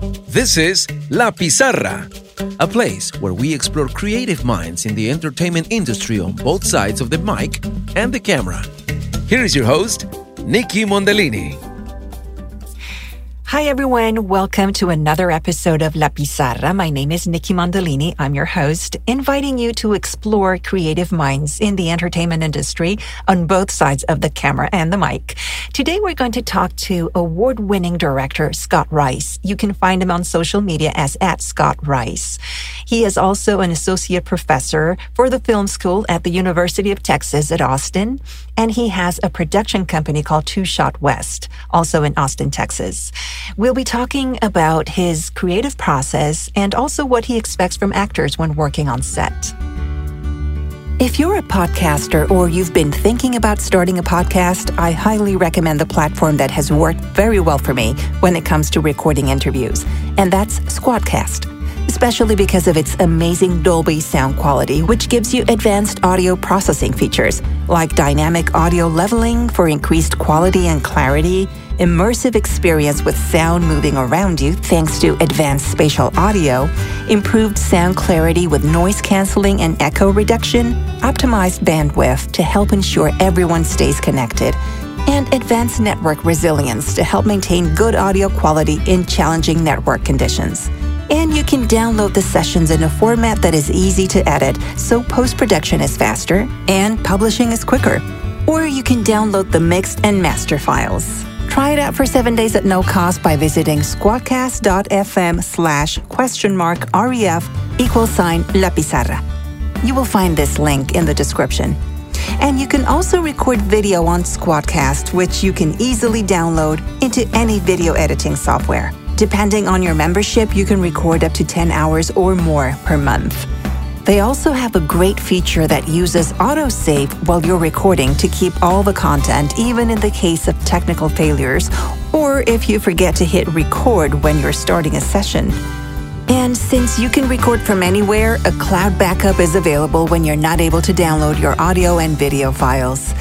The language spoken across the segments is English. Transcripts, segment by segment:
This is La Pizarra, a place where we explore creative minds in the entertainment industry on both sides of the mic and the camera. Here is your host, Nikki Mondellini. Hi, everyone. Welcome to another episode of La Pizarra. My name is Nikki Mondellini. I'm your host, inviting you to explore creative minds in the entertainment industry on both sides of the camera and the mic. Today, we're going to talk to award winning director Scott Rice. You can find him on social media as at Scott Rice. He is also an associate professor for the film school at the University of Texas at Austin, and he has a production company called Two Shot West, also in Austin, Texas. We'll be talking about his creative process and also what he expects from actors when working on set. If you're a podcaster or you've been thinking about starting a podcast, I highly recommend the platform that has worked very well for me when it comes to recording interviews, and that's Squadcast especially because of its amazing Dolby sound quality, which gives you advanced audio processing features like dynamic audio leveling for increased quality and clarity, immersive experience with sound moving around you thanks to advanced spatial audio, improved sound clarity with noise canceling and echo reduction, optimized bandwidth to help ensure everyone stays connected, and advanced network resilience to help maintain good audio quality in challenging network conditions. And you can download the sessions in a format that is easy to edit, so post production is faster and publishing is quicker. Or you can download the mixed and master files. Try it out for seven days at no cost by visiting squadcast.fm slash question mark ref equal sign La Pizarra. You will find this link in the description. And you can also record video on Squadcast, which you can easily download into any video editing software. Depending on your membership, you can record up to 10 hours or more per month. They also have a great feature that uses autosave while you're recording to keep all the content, even in the case of technical failures, or if you forget to hit record when you're starting a session. And since you can record from anywhere, a cloud backup is available when you're not able to download your audio and video files.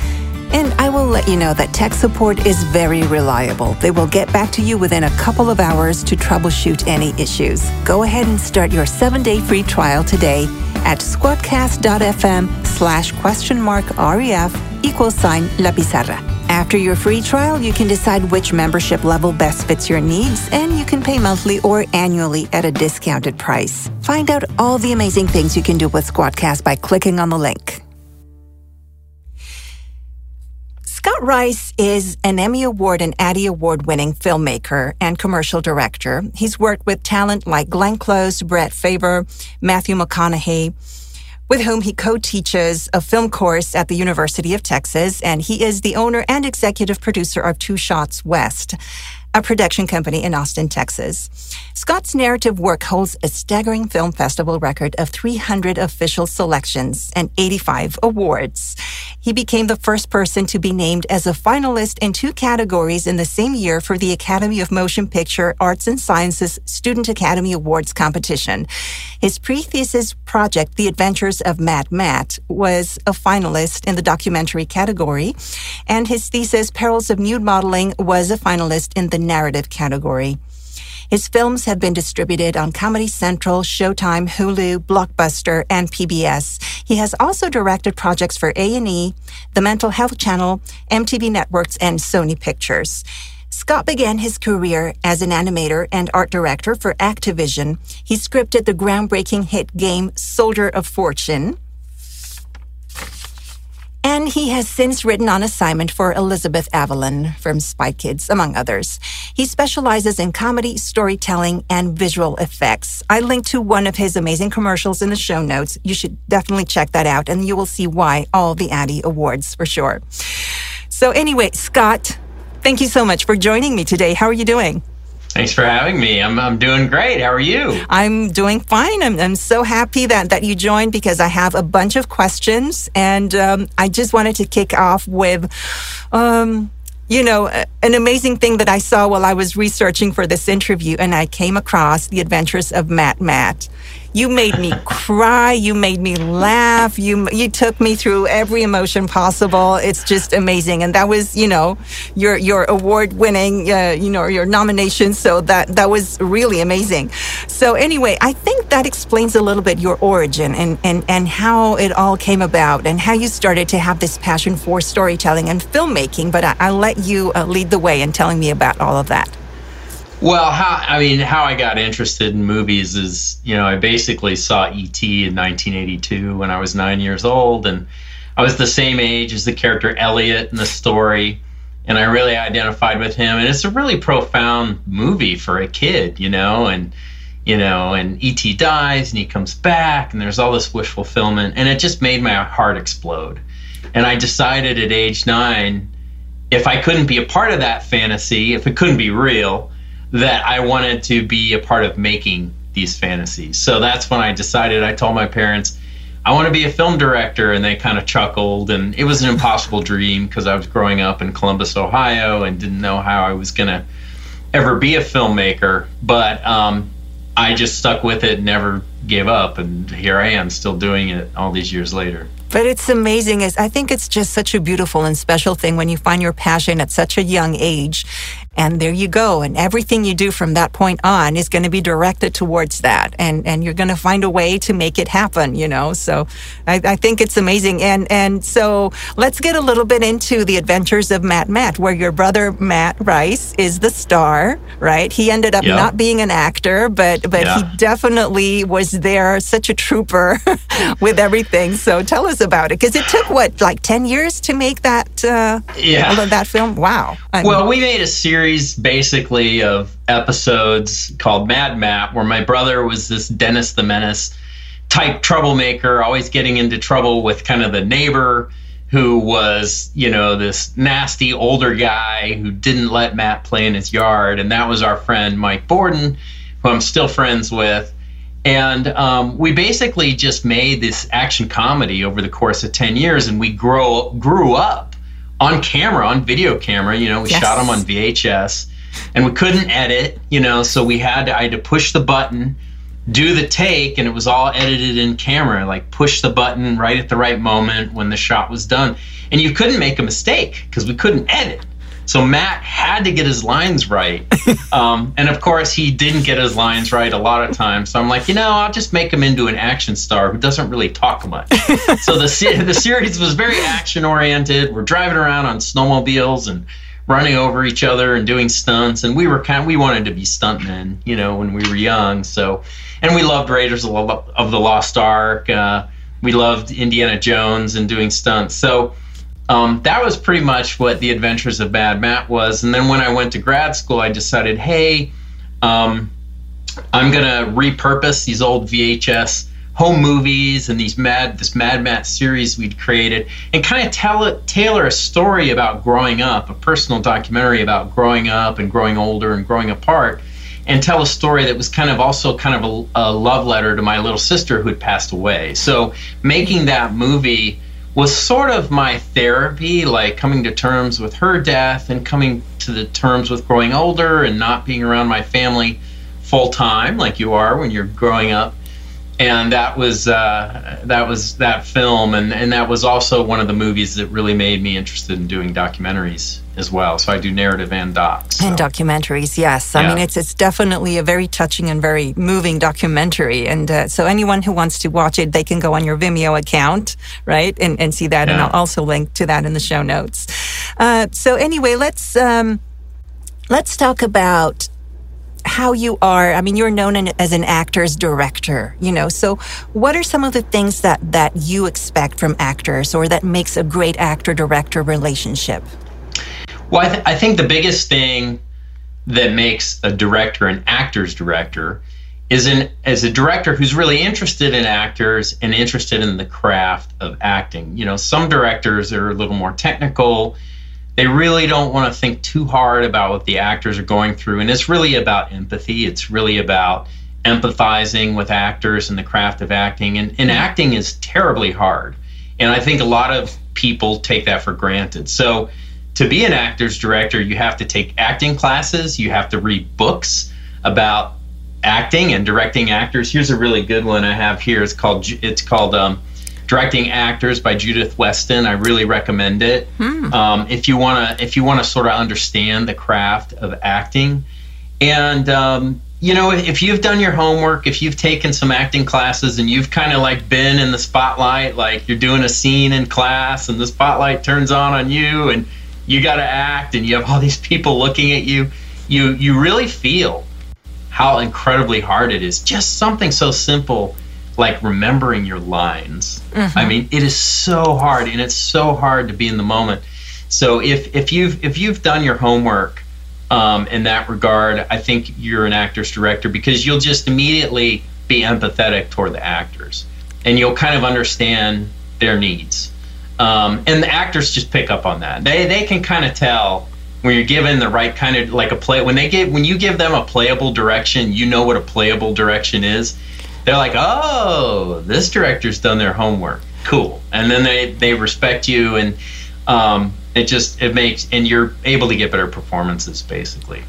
And I will let you know that tech support is very reliable. They will get back to you within a couple of hours to troubleshoot any issues. Go ahead and start your seven-day free trial today at squadcast.fm slash question mark ref equals sign La Pizarra. After your free trial, you can decide which membership level best fits your needs, and you can pay monthly or annually at a discounted price. Find out all the amazing things you can do with Squadcast by clicking on the link. Rice is an Emmy Award and Addy Award winning filmmaker and commercial director. He's worked with talent like Glenn Close, Brett Favre, Matthew McConaughey, with whom he co teaches a film course at the University of Texas, and he is the owner and executive producer of Two Shots West a production company in Austin, Texas. Scott's narrative work holds a staggering film festival record of 300 official selections and 85 awards. He became the first person to be named as a finalist in two categories in the same year for the Academy of Motion Picture Arts and Sciences Student Academy Awards competition. His pre-thesis project, The Adventures of Mad Matt, was a finalist in the documentary category, and his thesis, Perils of Nude Modeling, was a finalist in the narrative category. His films have been distributed on Comedy Central, Showtime, Hulu, Blockbuster, and PBS. He has also directed projects for A&E, the Mental Health Channel, MTV Networks, and Sony Pictures. Scott began his career as an animator and art director for Activision. He scripted the groundbreaking hit game Soldier of Fortune, and he has since written on assignment for Elizabeth Avellán from Spy Kids, among others. He specializes in comedy, storytelling, and visual effects. I linked to one of his amazing commercials in the show notes. You should definitely check that out, and you will see why all the Addy Awards for sure. So, anyway, Scott, thank you so much for joining me today. How are you doing? Thanks for having me. I'm, I'm doing great. How are you? I'm doing fine. I'm, I'm so happy that, that you joined because I have a bunch of questions. And um, I just wanted to kick off with, um, you know, an amazing thing that I saw while I was researching for this interview. And I came across the adventures of Mad Matt. You made me cry. You made me laugh. You you took me through every emotion possible. It's just amazing, and that was you know your your award winning uh, you know your nomination. So that that was really amazing. So anyway, I think that explains a little bit your origin and and and how it all came about and how you started to have this passion for storytelling and filmmaking. But I, will let you uh, lead the way in telling me about all of that. Well, how I mean, how I got interested in movies is, you know, I basically saw E.T. in 1982 when I was nine years old, and I was the same age as the character Elliot in the story, and I really identified with him. And it's a really profound movie for a kid, you know, and you know, and E.T. dies and he comes back, and there's all this wish fulfillment, and it just made my heart explode. And I decided at age nine, if I couldn't be a part of that fantasy, if it couldn't be real that I wanted to be a part of making these fantasies. So that's when I decided, I told my parents, I want to be a film director. And they kind of chuckled. And it was an impossible dream because I was growing up in Columbus, Ohio, and didn't know how I was going to ever be a filmmaker. But um, I just stuck with it, never gave up. And here I am, still doing it all these years later. But it's amazing. I think it's just such a beautiful and special thing when you find your passion at such a young age and there you go. And everything you do from that point on is going to be directed towards that. And, and you're going to find a way to make it happen, you know? So I, I, think it's amazing. And, and so let's get a little bit into the adventures of Mad Matt, where your brother Matt Rice is the star, right? He ended up not being an actor, but, but yeah. he definitely was there, such a trooper with everything. So tell us about it. Cause it took what, like 10 years to make that, uh, yeah. that film? Wow. I well, mean, we made a series series basically of episodes called Mad Matt, where my brother was this Dennis the Menace type troublemaker, always getting into trouble with kind of the neighbor who was, you know, this nasty older guy who didn't let Matt play in his yard. And that was our friend Mike Borden, who I'm still friends with. And um, we basically just made this action comedy over the course of 10 years, and we grow, grew up on camera, on video camera. You know, we yes. shot them on VHS, and we couldn't edit. You know, so we had to I had to push the button, do the take, and it was all edited in camera. Like push the button right at the right moment when the shot was done, and you couldn't make a mistake because we couldn't edit. So Matt had to get his lines right. Um, and of course, he didn't get his lines right a lot of times. So I'm like, you know, I'll just make him into an action star who doesn't really talk much. so the, the series was very action oriented. We're driving around on snowmobiles and running over each other and doing stunts. And we were kind of, we wanted to be stuntmen, you know, when we were young. So, and we loved Raiders of the Lost Ark. Uh, we loved Indiana Jones and doing stunts. So, um, that was pretty much what the Adventures of Mad Matt was. And then when I went to grad school, I decided, hey, um, I'm gonna repurpose these old VHS home movies and these mad this Mad Matt series we'd created, and kind of tell it, tailor a story about growing up, a personal documentary about growing up and growing older and growing apart, and tell a story that was kind of also kind of a, a love letter to my little sister who had passed away. So making that movie was sort of my therapy, like coming to terms with her death and coming to the terms with growing older and not being around my family full time, like you are when you're growing up. And that was uh, that was that film, and, and that was also one of the movies that really made me interested in doing documentaries as well. So I do narrative and docs. So. And documentaries, yes. I mean, it's it's definitely a very touching and very moving documentary. And uh, so anyone who wants to watch it, they can go on your Vimeo account, right, and and see that. Yeah. And I'll also link to that in the show notes. Uh, so anyway, let's um, let's talk about how you are i mean you're known as an actor's director you know so what are some of the things that that you expect from actors or that makes a great actor director relationship well, I, th- I think the biggest thing that makes a director an actor's director is an as a director who's really interested in actors and interested in the craft of acting. You know, some directors are a little more technical. They really don't want to think too hard about what the actors are going through, and it's really about empathy. It's really about empathizing with actors and the craft of acting. And, and acting is terribly hard, and I think a lot of people take that for granted. So to be an actor's director, you have to take acting classes, you have to read books about acting and directing actors. Here's a really good one I have here. It's called it's called um, Directing Actors by Judith Weston. I really recommend it. Hmm. Um, if you wanna if you wanna sort of understand the craft of acting, and um, you know if you've done your homework, if you've taken some acting classes, and you've kind of like been in the spotlight, like you're doing a scene in class, and the spotlight turns on on you, and you got to act, and you have all these people looking at you. You you really feel how incredibly hard it is. Just something so simple like remembering your lines. Mm-hmm. I mean, it is so hard and it's so hard to be in the moment. So if if you've if you've done your homework um, in that regard, I think you're an actor's director because you'll just immediately be empathetic toward the actors and you'll kind of understand their needs. Um, and the actors just pick up on that. They they can kind of tell when you're given the right kind of like a play when they give when you give them a playable direction you know what a playable direction is they're like oh this director's done their homework. Cool. And then they they respect you and um, it just it makes and you're able to get better performances basically.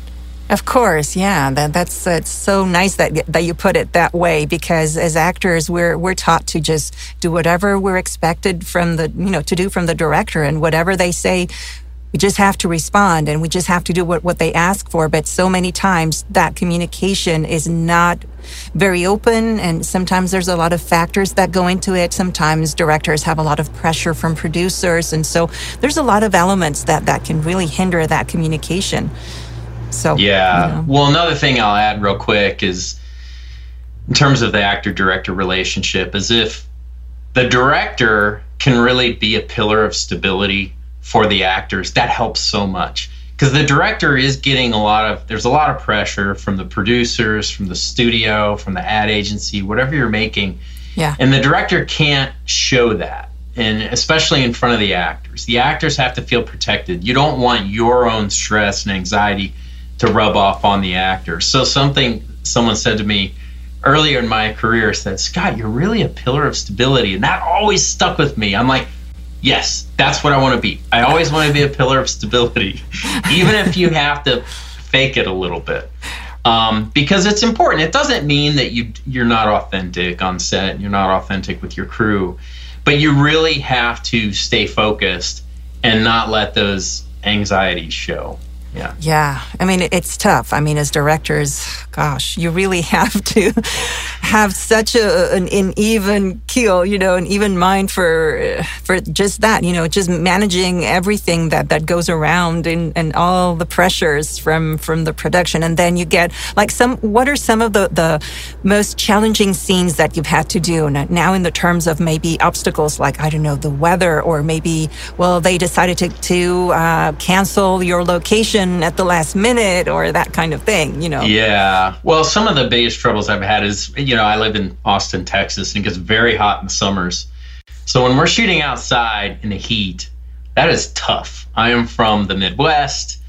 Of course, yeah. That that's it's so nice that that you put it that way because as actors we're we're taught to just do whatever we're expected from the you know to do from the director and whatever they say we just have to respond and we just have to do what, what they ask for. But so many times that communication is not very open. And sometimes there's a lot of factors that go into it. Sometimes directors have a lot of pressure from producers. And so there's a lot of elements that, that can really hinder that communication. So, yeah. You know. Well, another thing I'll add real quick is in terms of the actor director relationship, is if the director can really be a pillar of stability for the actors, that helps so much because the director is getting a lot of there's a lot of pressure from the producers, from the studio, from the ad agency, whatever you're making. Yeah. And the director can't show that. And especially in front of the actors. The actors have to feel protected. You don't want your own stress and anxiety to rub off on the actors. So something someone said to me earlier in my career said, Scott, you're really a pillar of stability. And that always stuck with me. I'm like, Yes, that's what I want to be. I always want to be a pillar of stability, even if you have to fake it a little bit. Um, because it's important. It doesn't mean that you you're not authentic on set. You're not authentic with your crew, but you really have to stay focused and not let those anxieties show. Yeah. Yeah. I mean, it's tough. I mean, as directors, gosh, you really have to have such a, an, an even keel, you know, an even mind for for just that, you know, just managing everything that that goes around and, and all the pressures from from the production. And then you get like some. What are some of the the most challenging scenes that you've had to do now in the terms of maybe obstacles like I don't know the weather or maybe well they decided to to uh, cancel your location at the last minute or that kind of thing, you know? Yeah. Well, some of the biggest troubles I've had is, you know, I live in Austin, Texas, and it gets very hot in the summers. So when we're shooting outside in the heat, that is tough. I am from the Midwest.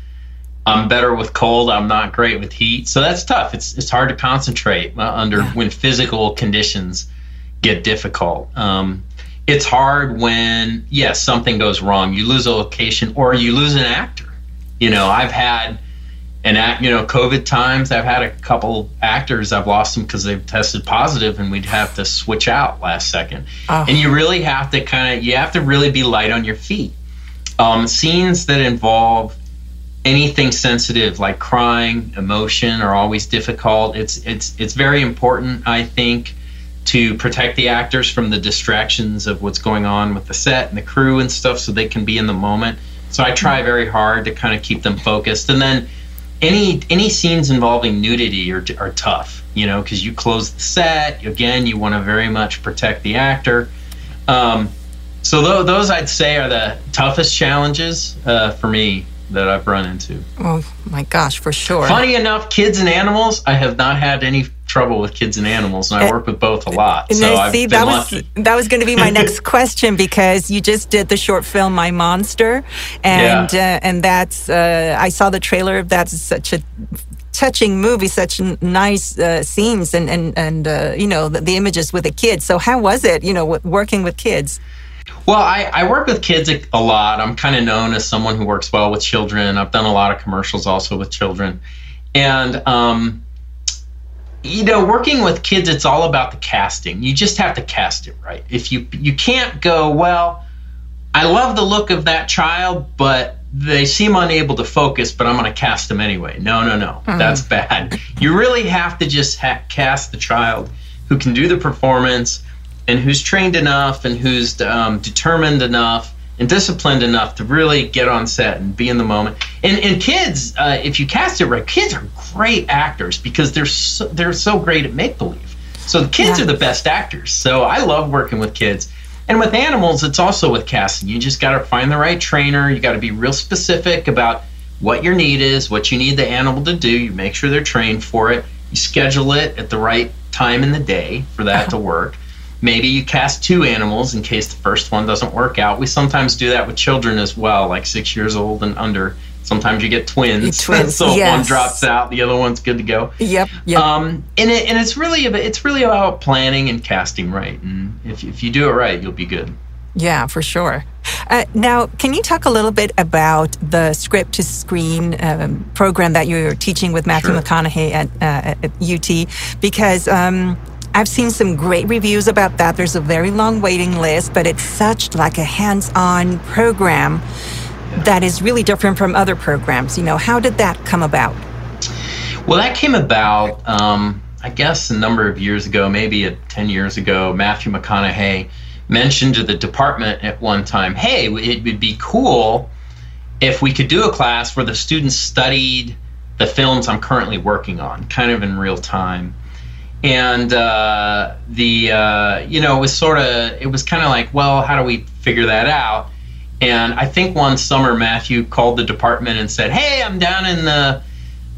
I'm better with cold. I'm not great with heat. So that's tough. It's, it's hard to concentrate uh, under yeah. when physical conditions get difficult. Um, it's hard when, yes, something goes wrong. You lose a location or you lose an actor you know, I've had an act, you know, COVID times, I've had a couple actors, I've lost them because they've tested positive and we'd have to switch out last second. Oh. And you really have to kind of, you have to really be light on your feet. Um, scenes that involve anything sensitive like crying, emotion are always difficult. It's, it's, it's very important, I think, to protect the actors from the distractions of what's going on with the set and the crew and stuff so they can be in the moment so I try very hard to kind of keep them focused. And then any any scenes involving nudity are, are tough, you know, because you close the set. Again, you want to very much protect the actor. Um, so th- those I'd say are the toughest challenges uh, for me that I've run into. Oh my gosh, for sure. Funny enough, kids and animals, I have not had any trouble with kids and animals, and I work with both a lot. So I see, that was lucky. that was going to be my next question because you just did the short film My Monster, and yeah. uh, and that's uh, I saw the trailer. Of that's such a touching movie, such nice uh, scenes, and and and uh, you know the, the, images with the kids. So how was it? You know, working with kids. Well, I, I work with kids a, a lot. I'm kind of known as someone who works well with children. I've done a lot of commercials also with children, and um, you know, working with kids, it's all about the casting. You just have to cast it right. If you you can't go, well, I love the look of that child, but they seem unable to focus, but I'm going to cast them anyway. No, no, no. Mm-hmm. That's bad. You really have to just ha- cast the child who can do the performance and who's trained enough and who's um, determined enough and disciplined enough to really get on set and be in the moment. And, and kids, uh, if you cast it right, kids are great actors because they're so, they're so great at make believe. So the kids yeah. are the best actors. So I love working with kids. And with animals, it's also with casting. You just got to find the right trainer. You got to be real specific about what your need is, what you need the animal to do. You make sure they're trained for it. You schedule it at the right time in the day for that to work. Maybe you cast two animals in case the first one doesn't work out. We sometimes do that with children as well, like six years old and under. Sometimes you get twins. Twins. so yes. one drops out, the other one's good to go. Yep. Yep. Um, and it, and it's really about, it's really about planning and casting right. And if if you do it right, you'll be good. Yeah, for sure. Uh, now, can you talk a little bit about the script to screen um, program that you're teaching with Matthew sure. McConaughey at, uh, at UT? Because um, I've seen some great reviews about that. There's a very long waiting list, but it's such like a hands-on program that is really different from other programs. You know, how did that come about? Well, that came about, um, I guess, a number of years ago, maybe a, 10 years ago. Matthew McConaughey mentioned to the department at one time, hey, it would be cool if we could do a class where the students studied the films I'm currently working on, kind of in real time. And uh, the, uh, you know, it was sort of, it was kind of like, well, how do we figure that out? And I think one summer Matthew called the department and said, "Hey, I'm down in the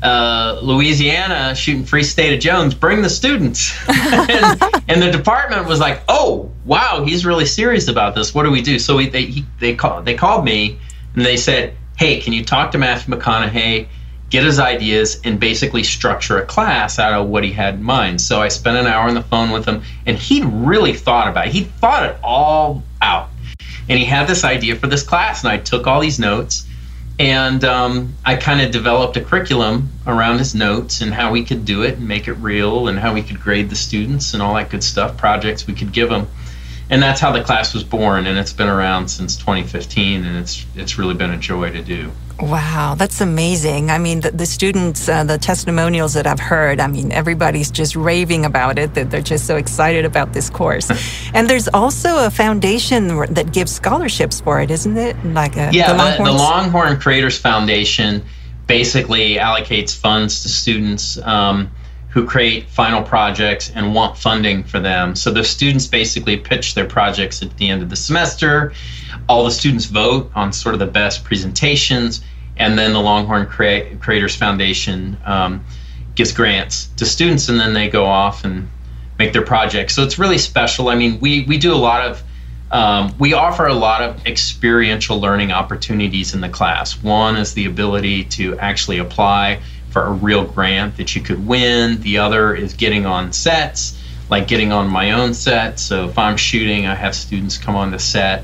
uh, Louisiana shooting Free State of Jones. Bring the students." and, and, the department was like, "Oh, wow, he's really serious about this. What do we do?" So we, they he, they called they called me and they said, "Hey, can you talk to Matthew McConaughey?" Get his ideas and basically structure a class out of what he had in mind. So I spent an hour on the phone with him, and he really thought about it. He thought it all out and he had this idea for this class, and I took all these notes, and um, I kind of developed a curriculum around his notes and how we could do it and make it real, and how we could grade the students and all that good stuff, projects we could give them, and that's how the class was born, and it's been around since 2015, and it's it's really been a joy to do. Wow, that's amazing. I mean, the, the students, uh, the testimonials that I've heard, I mean, everybody's just raving about it, that they're just so excited about this course. and there's also a foundation that gives scholarships for it, isn't it? Like a, yeah, the, the, the Longhorn Creators Foundation basically allocates funds to students um, who create final projects and want funding for them. So the students basically pitch their projects at the end of the semester. All the students vote on sort of the best presentations and then the Longhorn Creators Foundation um, gives grants to students, and then they go off and make their projects. So it's really special. I mean, we we do a lot of um, we offer a lot of experiential learning opportunities in the class. One is the ability to actually apply for a real grant that you could win. The other is getting on sets, like getting on my own set. So if I'm shooting, I have students come on the set.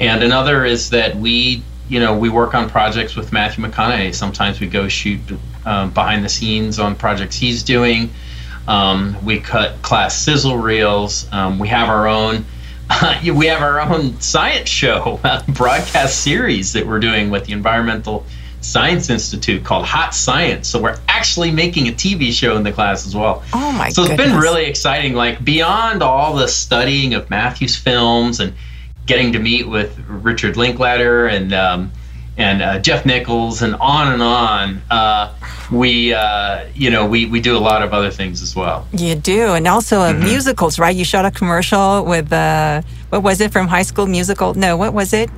And another is that we you know, we work on projects with Matthew McConaughey. Sometimes we go shoot um, behind the scenes on projects he's doing. Um, we cut class sizzle reels. Um, we have our own. we have our own science show, broadcast series that we're doing with the Environmental Science Institute called Hot Science. So we're actually making a TV show in the class as well. Oh my! So it's goodness. been really exciting. Like beyond all the studying of Matthew's films and getting to meet with Richard Linklater and um, and uh, Jeff Nichols and on and on. Uh, we uh, you know we we do a lot of other things as well. You do, and also uh, mm-hmm. musicals, right? You shot a commercial with uh, what was it from High School Musical? No, what was it?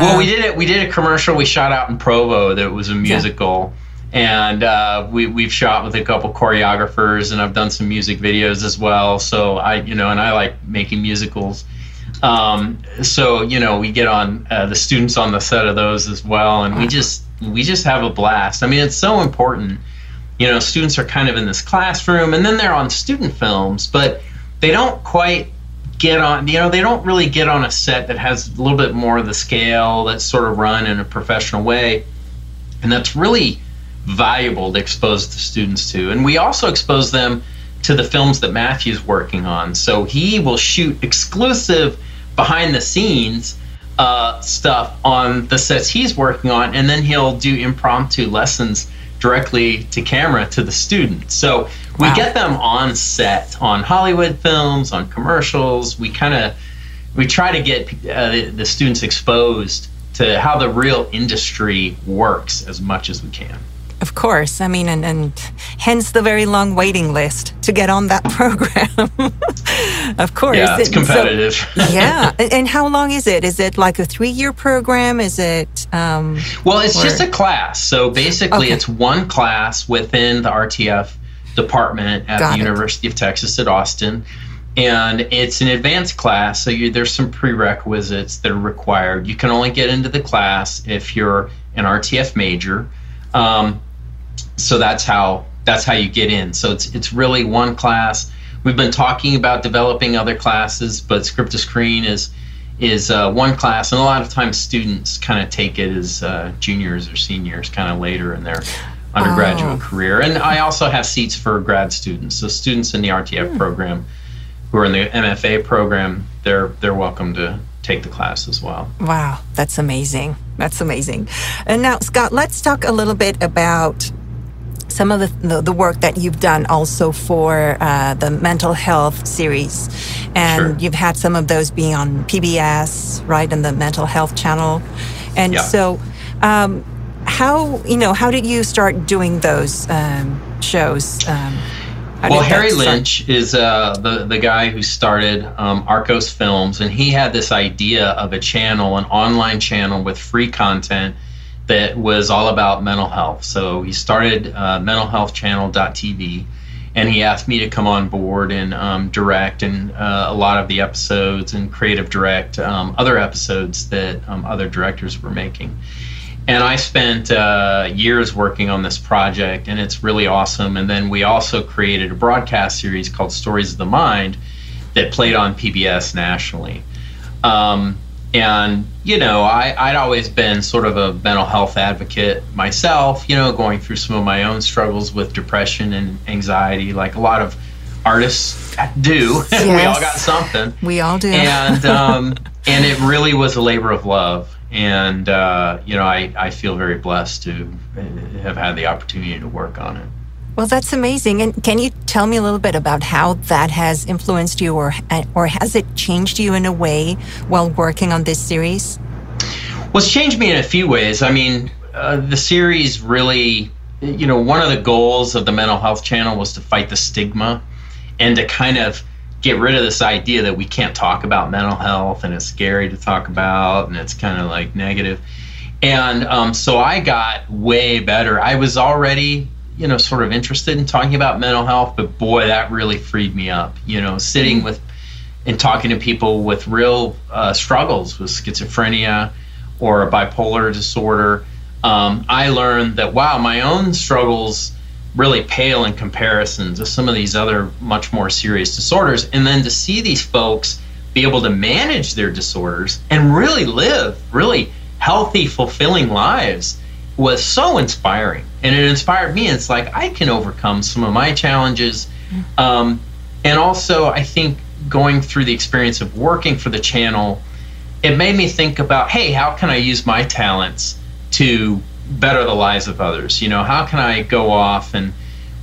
Well, we uh, did it. We did a commercial we shot out in Provo that was a musical. Yeah. And uh, we we've shot with a couple choreographers, and I've done some music videos as well. So I, you know, and I like making musicals. Um, so you know, we get on uh, the students on the set of those as well, and we just we just have a blast. I mean, it's so important. You know, students are kind of in this classroom, and then they're on student films, but they don't quite get on. You know, they don't really get on a set that has a little bit more of the scale that's sort of run in a professional way, and that's really valuable to expose the students to. And we also expose them to the films that Matthew's working on. So he will shoot exclusive behind the scenes uh, stuff on the sets he's working on, and then he'll do impromptu lessons directly to camera to the students. So we wow. get them on set on Hollywood films, on commercials. We kind of we try to get uh, the, students exposed to how the real industry works as much as we can. Of course. I mean, and, and hence the very long waiting list to get on that program. of course. Yeah, it's competitive. So, yeah. And how long is it? Is it like a three year program? Is it. Um, well, it's or... just a class. So basically, okay. it's one class within the RTF department at Got the it. University of Texas at Austin. And it's an advanced class, so you, there's some prerequisites that are required. You can only get into the class if you're an RTF major. Um, so that's how that's how you get in. So it's it's really one class. We've been talking about developing other classes, but script to screen is is uh, one class, and a lot of times students kind of take it as uh, juniors or seniors, kind of later in their undergraduate oh. career. And I also have seats for grad students, so students in the RTF hmm. program who are in the MFA program, they're they're welcome to take the class as well. Wow, that's amazing. That's amazing. And now, Scott, let's talk a little bit about some of the, the, the work that you've done also for uh, the mental health series. And sure. you've had some of those being on PBS, right, in the mental health channel. And yeah. so, um, how, you know, how did you start doing those um, shows? Um, well, Harry Lynch is uh, the the guy who started um, Arcos Films, and he had this idea of a channel, an online channel with free content that was all about mental health. So he started uh, mentalhealthchannel.tv, and he asked me to come on board and um, direct and uh, a lot of the episodes and creative direct um, other episodes that um, other directors were making. And I spent uh, years working on this project, and it's really awesome. And then we also created a broadcast series called Stories of the Mind that played on PBS nationally. Um, and, you know, I, I'd always been sort of a mental health advocate myself, you know, going through some of my own struggles with depression and anxiety, like a lot of artists do. Yes. we all got something. We all do. And, um, and it really was a labor of love and uh, you know I, I feel very blessed to have had the opportunity to work on it. Well that's amazing. And can you tell me a little bit about how that has influenced you or or has it changed you in a way while working on this series? Well it's changed me in a few ways. I mean uh, the series really you know one of the goals of the mental health channel was to fight the stigma and to kind of get rid of this idea that we can't talk about mental health and it's scary to talk about and it's kind of like negative. And um, so I got way better. I was already, you know, sort of interested in talking about mental health, but boy, that really freed me up. You know, sitting mm-hmm. with and talking to people with real uh, struggles with schizophrenia or a bipolar disorder. Um, I learned that wow, my own struggles really pale in comparison to some of these other much more serious disorders. And then to see these folks be able to manage their disorders and really live really healthy, fulfilling lives was so inspiring. And it inspired me. It's like I can overcome some of my challenges. Um, and also, I think going through the experience of working for the channel, it made me think about hey, how can I use my talents to better the lives of others. You know, how can I go off and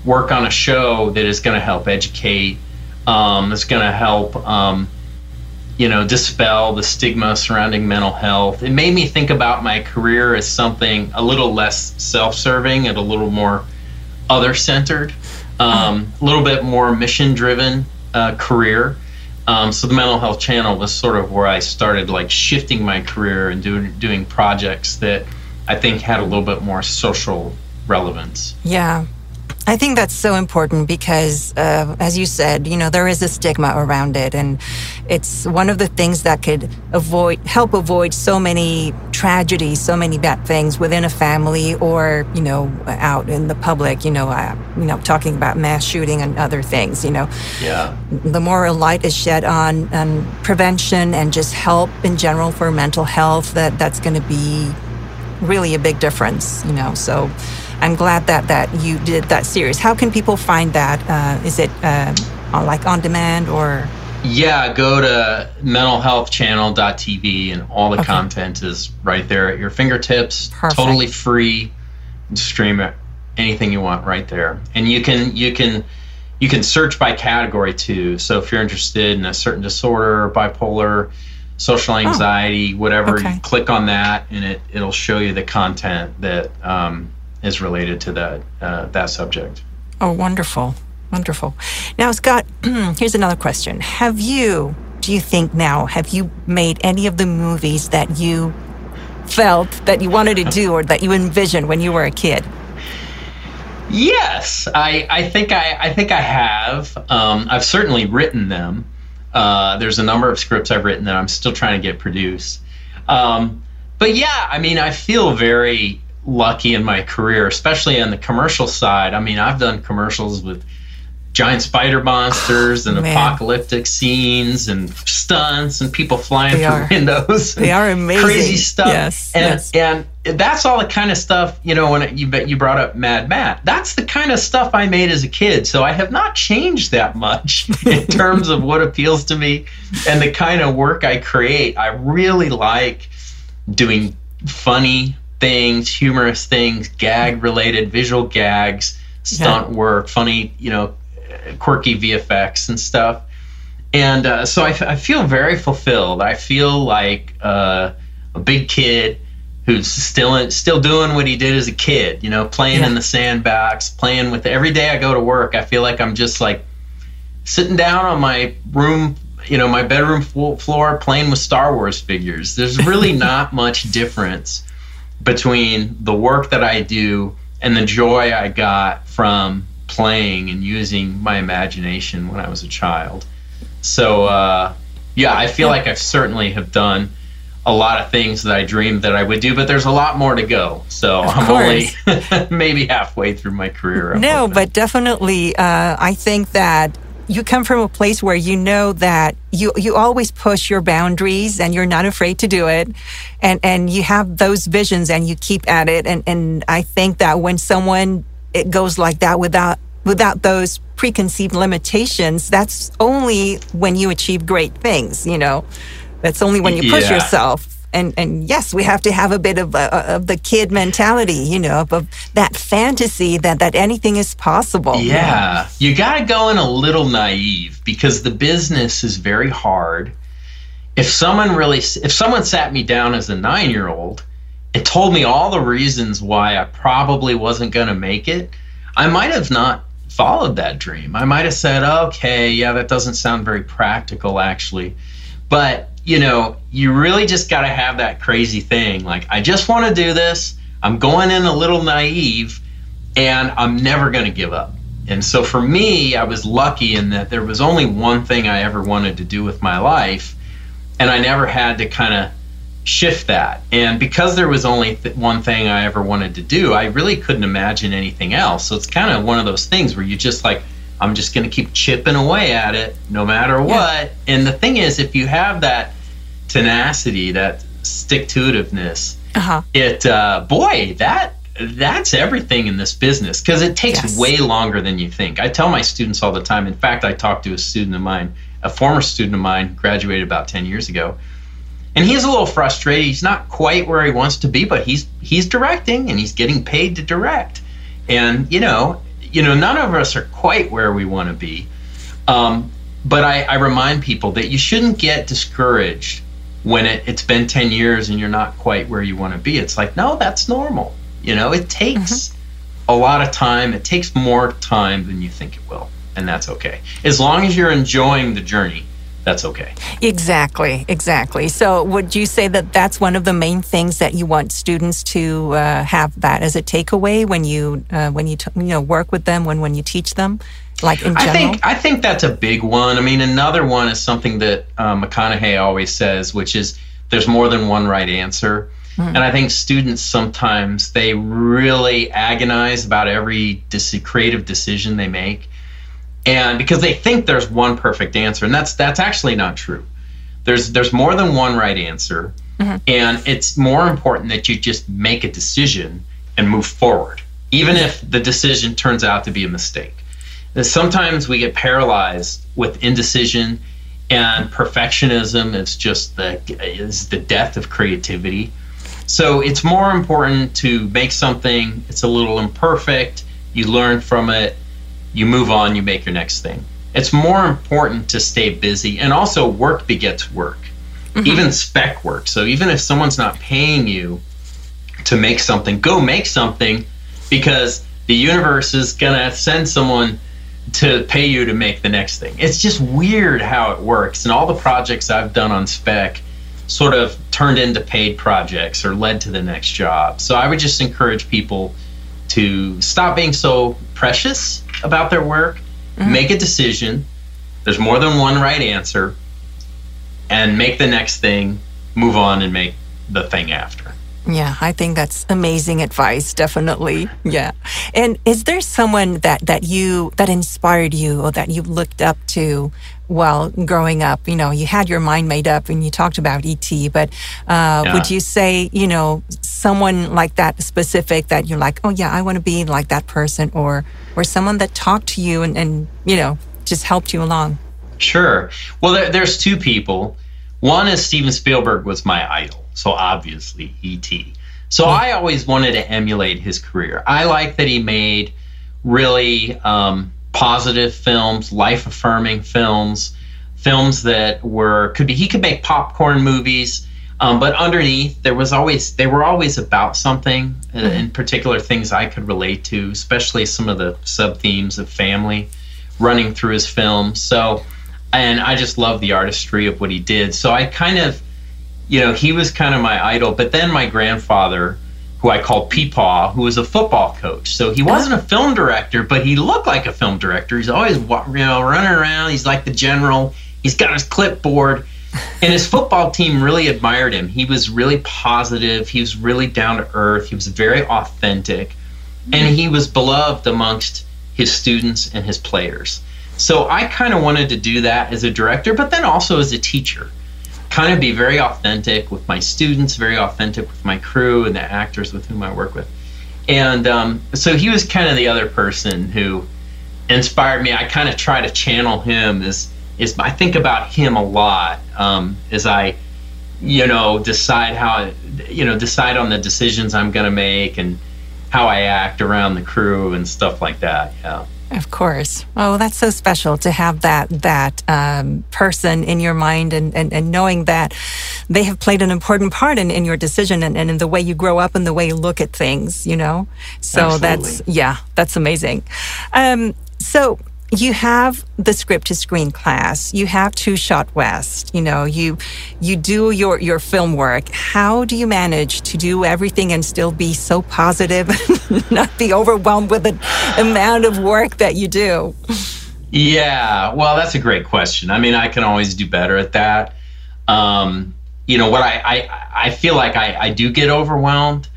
work on a show that is going to help educate, um, that's going to help, um, you know, dispel the stigma surrounding mental health. It made me think about my career as something a little less self-serving and a little more other-centered, um, a little bit more mission-driven uh, career. Um, so the mental health channel was sort of where I started like shifting my career and doing doing projects that I think had a little bit more social relevance. Yeah. I think that's so important because, uh, as you said, you know, there is a stigma around it, and it's one of the things that could avoid, help avoid so many tragedies, so many bad things within a family, or you know, out in the public. You know, uh, you know, talking about mass shooting and other things. You know, yeah. The more a light is shed on on prevention and just help in general for mental health, that that's going to be really a big difference, you know. So I'm glad that that you did that series. How can people find that? Uh, is it uh, like on demand or? Yeah, go to mentalhealthchannel.tv and all the okay. content is right there at your fingertips. Perfect. Totally free. Stream it anything you want right there. And you can you can you can search by category too. So if you're interested in a certain disorder, bipolar, social oh, anxiety, oh. whatever, okay. you click on that and it it'll show you the content that um, is related to that uh, that subject. Oh, wonderful. Wonderful. Now, Scott, here's another question. Have you, do you think now, have you made any of the movies that you felt that you wanted to do or that you envisioned when you were a kid? Yes, I, I think I, I think I have. Um, I've certainly written them. Uh, there's a number of scripts I've written that I'm still trying to get produced. Um, but yeah, I mean, I feel very lucky in my career, especially on the commercial side. I mean, I've done commercials with giant spider monsters and oh, Man. apocalyptic scenes and stunts and people flying they through are. windows. They are amazing. Crazy stuff. Yes, and, yes. and that's all the kind of stuff, you know, when you you brought up Mad Matt, that's the kind of stuff I made as a kid. So I have not changed that much in terms of what appeals to me and the kind of work I create. I really like doing funny things, humorous things, gag related, visual gags, stunt yeah. work, funny, you know, quirky VFX and stuff. And uh, so I, I, feel very fulfilled. I feel like uh, a big kid who's still in, still doing what he did as a kid. You know, playing yeah. in the sandbox, playing with. Every day I go to work, I feel like I'm just like sitting down on my room, you know, my bedroom floor, playing with Star Wars figures. There's really not much difference between the work that I do and the joy I got from playing and using my imagination when I was a child. So uh, yeah, I feel like I certainly have done a lot of things that I dreamed that I would do, but there's a lot more to go. So of I'm course. only maybe halfway through my career. I'm no, hoping. but definitely, uh, I think that you come from a place where you know that you you always push your boundaries and you're not afraid to do it and and you have those visions and you keep at it and and I think that when someone it goes like that without without those preconceived limitations that's only when you achieve great things you know that's only when you push yeah. yourself and and yes, we have to have a bit of uh, of the kid mentality, you know, of, of, that fantasy that that anything is possible. Yeah, you got to go in a little naive because the business is very hard. If someone really, if someone sat me down as a nine year old and told me all the reasons why I probably wasn't going to make it, I might have not followed that dream. I might have said, okay, yeah, that doesn't sound very practical, actually. But, you know, you really just got to have that crazy thing. Like, I just want to do this. I'm going in a little naive and I'm never going to give up. And so for me, I was lucky in that there was only one thing I ever wanted to do with my life. And I never had to kind of shift that. And because there was only th- one thing I ever wanted to do, I really couldn't imagine anything else. So it's kind of one of those things where you just like, I'm just going to keep chipping away at it no matter what. Yeah. And the thing is, if you have that tenacity, that stick to itiveness, uh-huh. it, uh, boy, that that's everything in this business because it takes yes. way longer than you think. I tell my students all the time. In fact, I talked to a student of mine, a former student of mine, graduated about 10 years ago and he's a little frustrated. He's not quite where he wants to be, but he's he's directing and he's getting paid to direct. And you know, you know, none of us are quite where we want to be. Um, but I, I, remind people that you shouldn't get discouraged when it, has been 10 years and you're not quite where you want to be. It's like, no, that's normal. You know, it takes mm-hmm. a lot of time. It takes more time than you think it will. And that's okay. As long as you're enjoying the journey that's okay. Exactly, exactly. So, would you say that that's one of the main things that you want students to uh, have that as a takeaway when you uh, when you t- you know work with them when when you teach them, like in general? I think I think that's a big one. I mean, another one is something that uh, McConaughey always says, which is there's more than one right answer. Mm. And I think students sometimes they really agonize about every dis- creative decision they make and because they think there's one perfect answer and that's that's actually not true there's there's more than one right answer mm-hmm. and it's more important that you just make a decision and move forward even if the decision turns out to be a mistake. Sometimes we get paralyzed with indecision and perfectionism is just the is the death of creativity. So it's more important to make something it's a little imperfect, you learn from it, you move on, you make your next thing. It's more important to stay busy and also work begets work. Mm-hmm. Even spec work. So even if someone's not paying you to make something, go make something because the universe is going to send someone to pay you to make the next thing. It's just weird how it works. And all the projects I've done on spec sort of turned into paid projects or led to the next job. So I would just encourage people to stop being so precious about their work, mm-hmm. make a decision. There's more than one right answer, and make the next thing, move on, and make the thing after. Yeah, I think that's amazing advice, definitely. Yeah. And is there someone that that you that inspired you or that you looked up to while growing up? You know, you had your mind made up and you talked about ET, but uh, yeah. would you say, you know, someone like that specific that you're like, oh yeah, I want to be like that person or or someone that talked to you and, and you know, just helped you along? Sure. Well, there, there's two people. One is Steven Spielberg was my idol so obviously E.T. So yeah. I always wanted to emulate his career. I like that he made really um, positive films, life affirming films, films that were could be he could make popcorn movies. Um, but underneath, there was always they were always about something, uh, mm-hmm. in particular things I could relate to, especially some of the sub themes of family running through his films. So, and I just love the artistry of what he did. So I kind of you know, he was kind of my idol. But then my grandfather, who I called Peepaw, who was a football coach. So he wasn't a film director, but he looked like a film director. He's always, you know, running around. He's like the general. He's got his clipboard. And his football team really admired him. He was really positive. He was really down to earth. He was very authentic. And he was beloved amongst his students and his players. So I kind of wanted to do that as a director, but then also as a teacher kind of be very authentic with my students, very authentic with my crew and the actors with whom I work with. And um, so he was kind of the other person who inspired me. I kind of try to channel him as is I think about him a lot um, as I, you know, decide how you know decide on the decisions I'm going to make and how I act around the crew and stuff like that. Yeah. Of course. Oh, that's so special to have that that um, person in your mind and, and, and knowing that they have played an important part in, in your decision and, and in the way you grow up and the way you look at things, you know? So Absolutely. that's, yeah, that's amazing. Um, so you have the script to screen class. You have two shot west you know you you do your your film work. How do you manage to do everything and still be so positive and not be overwhelmed with the amount of work that you do? Yeah well that's a great question. I mean i can always do better at that. Um, you know what i i, I feel like I, I do get overwhelmed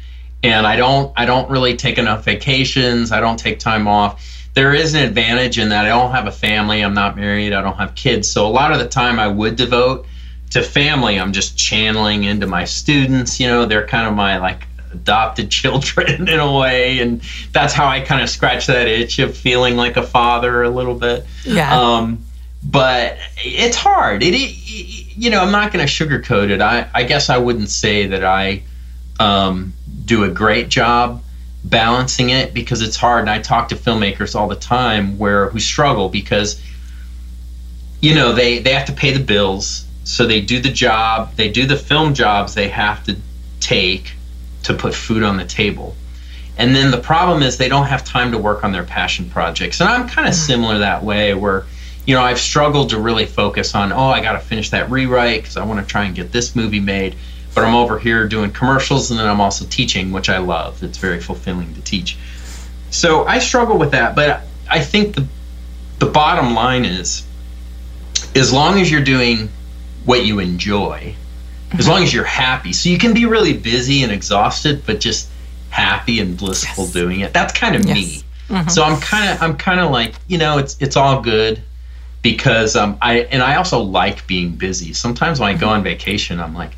and i don't i don't really take enough vacations. I don't take time off there is an advantage in that I don't have a family, I'm not married, I don't have kids. So a lot of the time I would devote to family, I'm just channeling into my students, you know, they're kind of my like adopted children in a way and that's how I kind of scratch that itch of feeling like a father a little bit. Yeah. Um, but it's hard. It, it, you know, I'm not going to sugarcoat it. I, I guess I wouldn't say that I um, do a great job balancing it because it's hard. And I talk to filmmakers all the time where who struggle because you know they they have to pay the bills. So they do the job they do the film jobs they have to take to put food on the table. And then the problem is they don't have time to work on their passion projects. And I'm kind of mm-hmm. similar that way where you know I've struggled to really focus on oh I got to finish that rewrite because I want to try and get this movie made but I'm over here doing commercials and then I'm also teaching, which I love. It's very fulfilling to teach. So I struggle with that, but I think the the bottom line is as long as you're doing what you enjoy, as long as you're happy. So you can be really busy and exhausted, but just happy and blissful yes. doing it. That's kind of yes. me. Mm-hmm. So I'm kind of I'm kind of like, you know, it's it's all good because um I and I also like being busy. Sometimes when I go on vacation, I'm like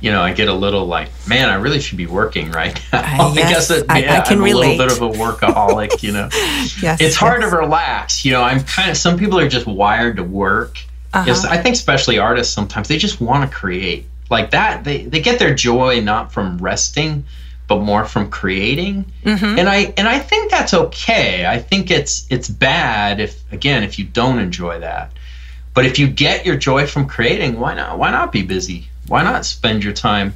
you know, I get a little like, man, I really should be working right now. Uh, yes, I guess it, I- yeah, I can I'm a little bit of a workaholic, you know. Yes, it's hard yes. to relax. You know, I'm kind of, some people are just wired to work. Uh-huh. I think especially artists sometimes they just want to create like that. They, they get their joy not from resting, but more from creating. Mm-hmm. And I, and I think that's okay. I think it's, it's bad if, again, if you don't enjoy that. But if you get your joy from creating, why not? Why not be busy? Why not spend your time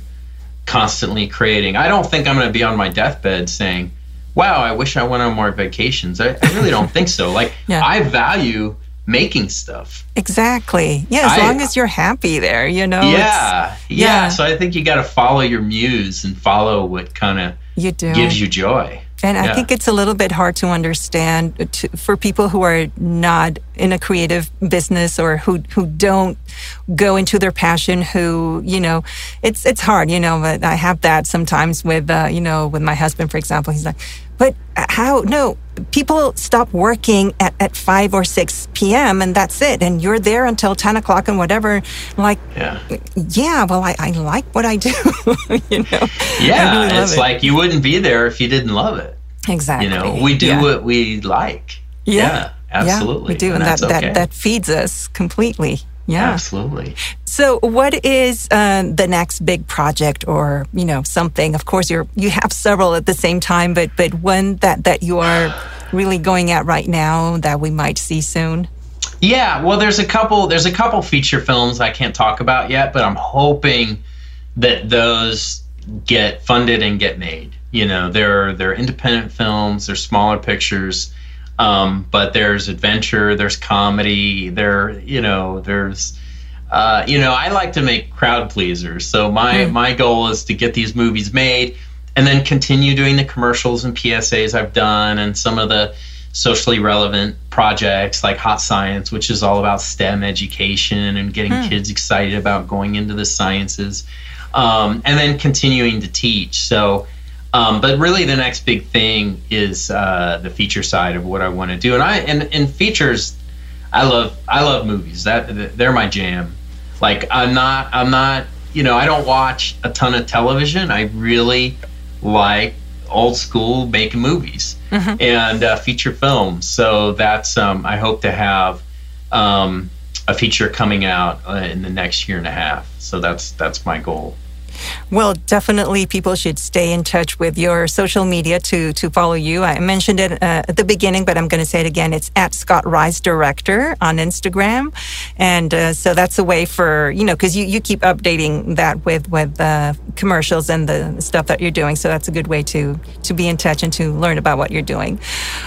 constantly creating? I don't think I'm going to be on my deathbed saying, "Wow, I wish I went on more vacations." I, I really don't think so. Like Yeah. I value making stuff. Exactly. Yeah, as I- long as you're happy there, you know. yeah, yeah, yeah. So I think you got to follow your muse and follow what kind of you do. gives you joy. And I think it's a little bit hard to understand to, for people who are not in a creative business or who who don't go into their passion. Who you know, it's it's hard, you know. But I have that sometimes with uh, you know with my husband, for example. He's like, but uh, how? No, people stop working at at five or six p.m. and that's it, and you're there until ten o'clock and whatever. Like, Yeah. yeah, well, I, I like what I do, you know. Yeah, really it's it. like you wouldn't be there if you didn't love it. exactly. You know, we do Yeah. what we like. Yeah. absolutely. Yeah, we do, and, that's that, okay. that that feeds us completely. Yeah. Absolutely. So, what is uh, the next big project, or you know, something? Of course, you're you have several at the same time, but but one that that you are really going at right now that we might see soon. Yeah, well, there's a couple. There's a couple feature films I can't talk about yet, but I'm hoping that those get funded and get made. You know, they're they're independent films. They're smaller pictures, um, but there's adventure. There's comedy. There, you know, there's. Uh, you know, I like to make crowd pleasers. So my my goal is to get these movies made, and then continue doing the commercials and PSAs I've done, and some of the socially relevant projects like Hot Science, which is all about STEM education and getting kids excited about going into the sciences, um, and then continuing to teach. So. Um, but really, the next big thing is uh, the feature side of what I want to do, and I and, and features. I love I love movies. That they're my jam. Like I'm not I'm not you know I don't watch a ton of television. I really like old school making movies and uh, feature films. So that's um, I hope to have um, a feature coming out uh, in the next year and a half. So that's that's my goal. Well, definitely people should stay in touch with your social media to to follow you. I mentioned it uh, at the beginning, but I'm going to say it again. It's at Scott Rice Director on Instagram, and uh, so that's a way for you know because you, you keep updating that with with uh, commercials and the stuff that you're doing. So that's a good way to to be in touch and to learn about what you're doing.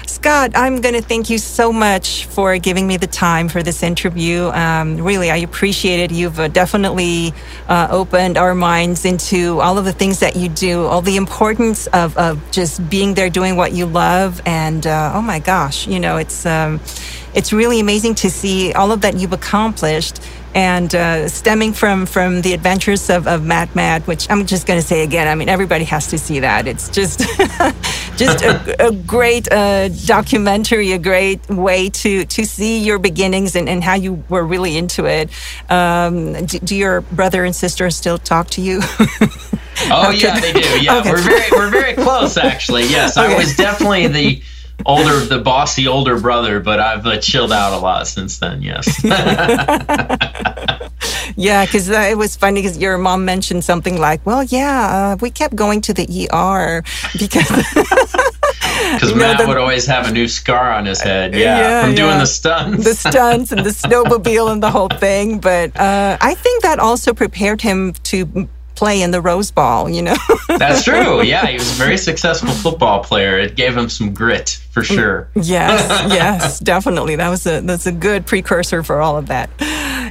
Scott, I'm going to thank you so much for giving me the time for this interview. Um, really, I appreciate it. You've uh, definitely uh, opened our minds into all of the things that you do, all the importance of, of just being there doing what you love. And uh, oh my gosh, you know, it's, um, it's really amazing to see all of that you've accomplished. And uh, stemming from from the adventures of, of Mad Matt, which I'm just going to say again, I mean everybody has to see that. It's just just a, a great uh, documentary, a great way to to see your beginnings and, and how you were really into it. Um, do, do your brother and sister still talk to you? Oh yeah, they do. Yeah, Okay. we're very we're very close actually. Yes, I was definitely the older the bossy older brother, but I've uh, chilled out a lot since then. Yes. yeah, because uh, it was funny because your mom mentioned something like, "Well, yeah, uh, we kept going to the ER because." Because You know, Matt the- would always have a new scar on his head. Yeah, Yeah, from doing yeah. the stunts. the stunts and the snowmobile and the whole thing. But uh, I think that also prepared him to play in the Rose Bowl, you know? That's true. Yeah, he was a very successful football player. It gave him some grit for sure. yes, yes, definitely. That was a that's a good precursor for all of that.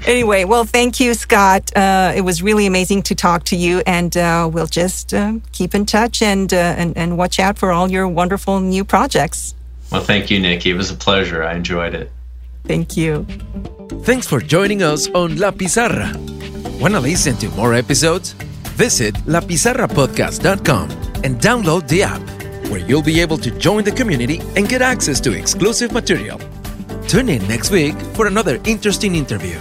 Anyway, well, thank you, Scott. Uh, it was really amazing to talk to you, and uh, we'll just uh, keep in touch and, uh, and and watch out for all your wonderful new projects. Well, thank you, Nikki. It was a pleasure. I enjoyed it. Thank you. Thanks for joining us on La Pizarra. Want to listen to more episodes? Visit lapizarrapodcast.com and download the app, where you'll be able to join the community and get access to exclusive material. Tune in next week for another interesting interview.